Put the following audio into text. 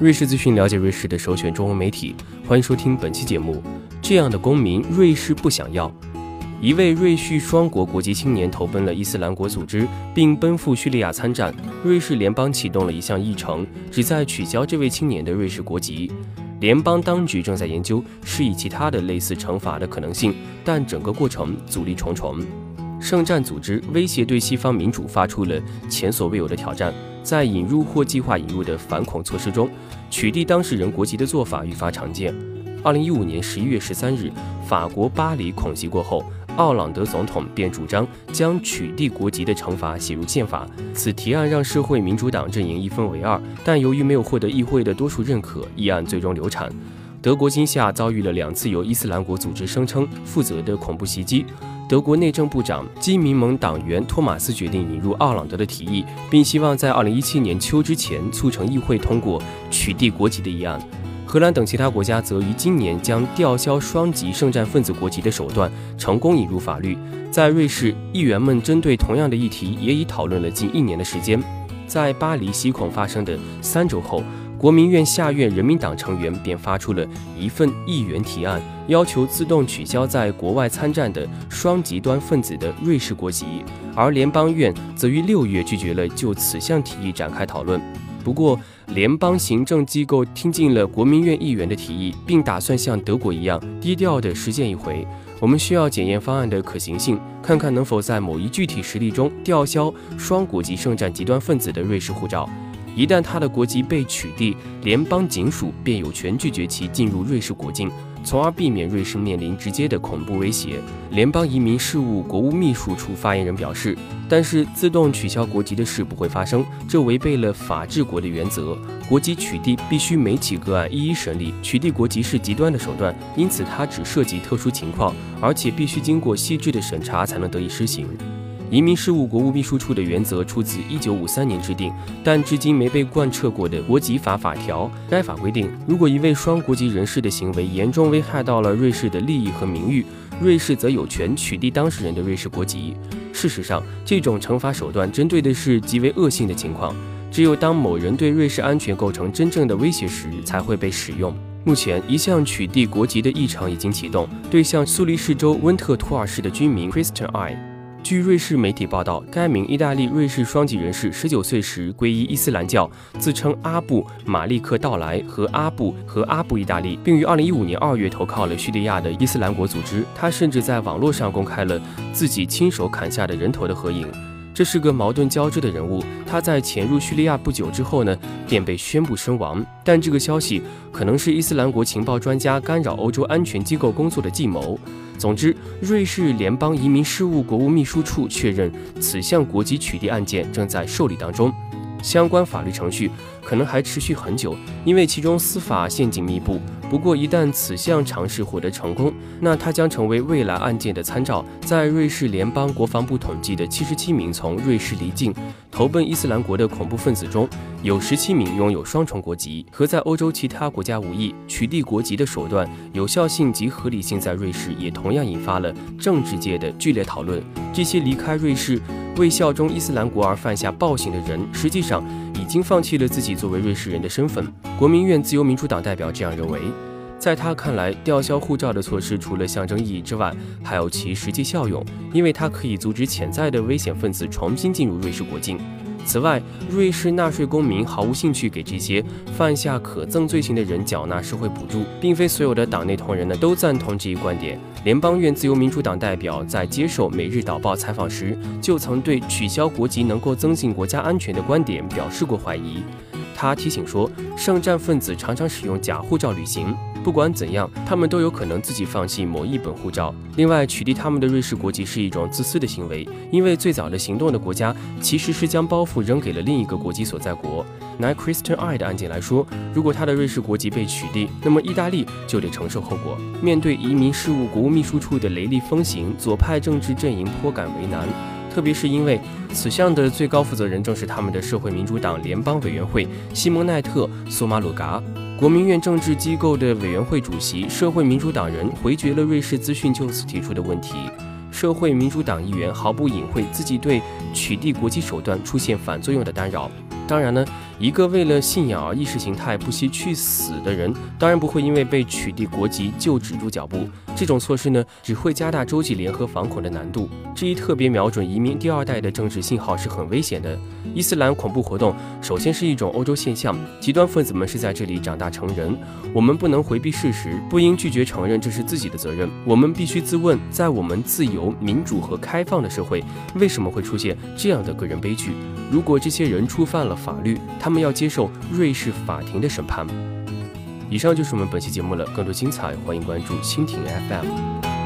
瑞士资讯，了解瑞士的首选中文媒体。欢迎收听本期节目。这样的公民，瑞士不想要。一位瑞叙双国国籍青年投奔了伊斯兰国组织，并奔赴叙利亚参战。瑞士联邦启动了一项议程，旨在取消这位青年的瑞士国籍。联邦当局正在研究施以其他的类似惩罚的可能性，但整个过程阻力重重。圣战组织威胁对西方民主发出了前所未有的挑战，在引入或计划引入的反恐措施中，取缔当事人国籍的做法愈发常见。二零一五年十一月十三日，法国巴黎恐袭过后，奥朗德总统便主张将取缔国籍的惩罚写入宪法。此提案让社会民主党阵营一分为二，但由于没有获得议会的多数认可，议案最终流产。德国今夏遭遇了两次由伊斯兰国组织声称负责的恐怖袭击。德国内政部长基民盟党员托马斯决定引入奥朗德的提议，并希望在2017年秋之前促成议会通过取缔国籍的议案。荷兰等其他国家则于今年将吊销双级圣战分子国籍的手段成功引入法律。在瑞士，议员们针对同样的议题也已讨论了近一年的时间。在巴黎袭恐发生的三周后。国民院下院人民党成员便发出了一份议员提案，要求自动取消在国外参战的双极端分子的瑞士国籍，而联邦院则于六月拒绝了就此项提议展开讨论。不过，联邦行政机构听进了国民院议员的提议，并打算像德国一样低调地实践一回。我们需要检验方案的可行性，看看能否在某一具体实例中吊销双国籍圣战极端分子的瑞士护照。一旦他的国籍被取缔，联邦警署便有权拒绝其进入瑞士国境，从而避免瑞士面临直接的恐怖威胁。联邦移民事务国务秘书处发言人表示：“但是自动取消国籍的事不会发生，这违背了法治国的原则。国籍取缔必须每起个案一一审理，取缔国籍是极端的手段，因此它只涉及特殊情况，而且必须经过细致的审查才能得以施行。”移民事务国务秘书处的原则出自1953年制定，但至今没被贯彻过的国籍法法条。该法规定，如果一位双国籍人士的行为严重危害到了瑞士的利益和名誉，瑞士则有权取缔当事人的瑞士国籍。事实上，这种惩罚手段针对的是极为恶性的情况，只有当某人对瑞士安全构成真正的威胁时才会被使用。目前，一项取缔国籍的议程已经启动，对象苏黎世州温特图尔市的居民 Christian I。据瑞士媒体报道，该名意大利瑞士双籍人士十九岁时皈依伊斯兰教，自称阿布马利克道莱和阿布和阿布意大利，并于二零一五年二月投靠了叙利亚的伊斯兰国组织。他甚至在网络上公开了自己亲手砍下的人头的合影。这是个矛盾交织的人物。他在潜入叙利亚不久之后呢，便被宣布身亡。但这个消息可能是伊斯兰国情报专家干扰欧洲安全机构工作的计谋。总之，瑞士联邦移民事务国务秘书处确认，此项国籍取缔案件正在受理当中。相关法律程序可能还持续很久，因为其中司法陷阱密布。不过，一旦此项尝试获得成功，那它将成为未来案件的参照。在瑞士联邦国防部统计的七十七名从瑞士离境、投奔伊斯兰国的恐怖分子中，有十七名拥有双重国籍。和在欧洲其他国家无异，取缔国籍的手段有效性及合理性在瑞士也同样引发了政治界的剧烈讨论。这些离开瑞士。为效忠伊斯兰国而犯下暴行的人，实际上已经放弃了自己作为瑞士人的身份。国民院自由民主党代表这样认为，在他看来，吊销护照的措施除了象征意义之外，还有其实际效用，因为它可以阻止潜在的危险分子重新进入瑞士国境。此外，瑞士纳税公民毫无兴趣给这些犯下可憎罪行的人缴纳社会补助，并非所有的党内同仁呢都赞同这一观点。联邦院自由民主党代表在接受《每日导报》采访时，就曾对取消国籍能够增进国家安全的观点表示过怀疑。他提醒说，圣战分子常常使用假护照旅行。不管怎样，他们都有可能自己放弃某一本护照。另外，取缔他们的瑞士国籍是一种自私的行为，因为最早的行动的国家其实是将包袱扔给了另一个国籍所在国。拿 Christian I 的案件来说，如果他的瑞士国籍被取缔，那么意大利就得承受后果。面对移民事务国务秘书处的雷厉风行，左派政治阵营颇感为难，特别是因为此项的最高负责人正是他们的社会民主党联邦委员会西蒙奈特·索马鲁嘎。国民院政治机构的委员会主席、社会民主党人回绝了瑞士资讯就此提出的问题。社会民主党议员毫不隐晦自己对取缔国际手段出现反作用的干扰。当然呢，一个为了信仰而意识形态不惜去死的人，当然不会因为被取缔国籍就止住脚步。这种措施呢，只会加大洲际联合反恐的难度。这一特别瞄准移民第二代的政治信号是很危险的。伊斯兰恐怖活动首先是一种欧洲现象，极端分子们是在这里长大成人。我们不能回避事实，不应拒绝承认这是自己的责任。我们必须自问，在我们自由、民主和开放的社会，为什么会出现这样的个人悲剧？如果这些人触犯了法律，他们要接受瑞士法庭的审判。以上就是我们本期节目了，更多精彩欢迎关注蜻蜓 FM。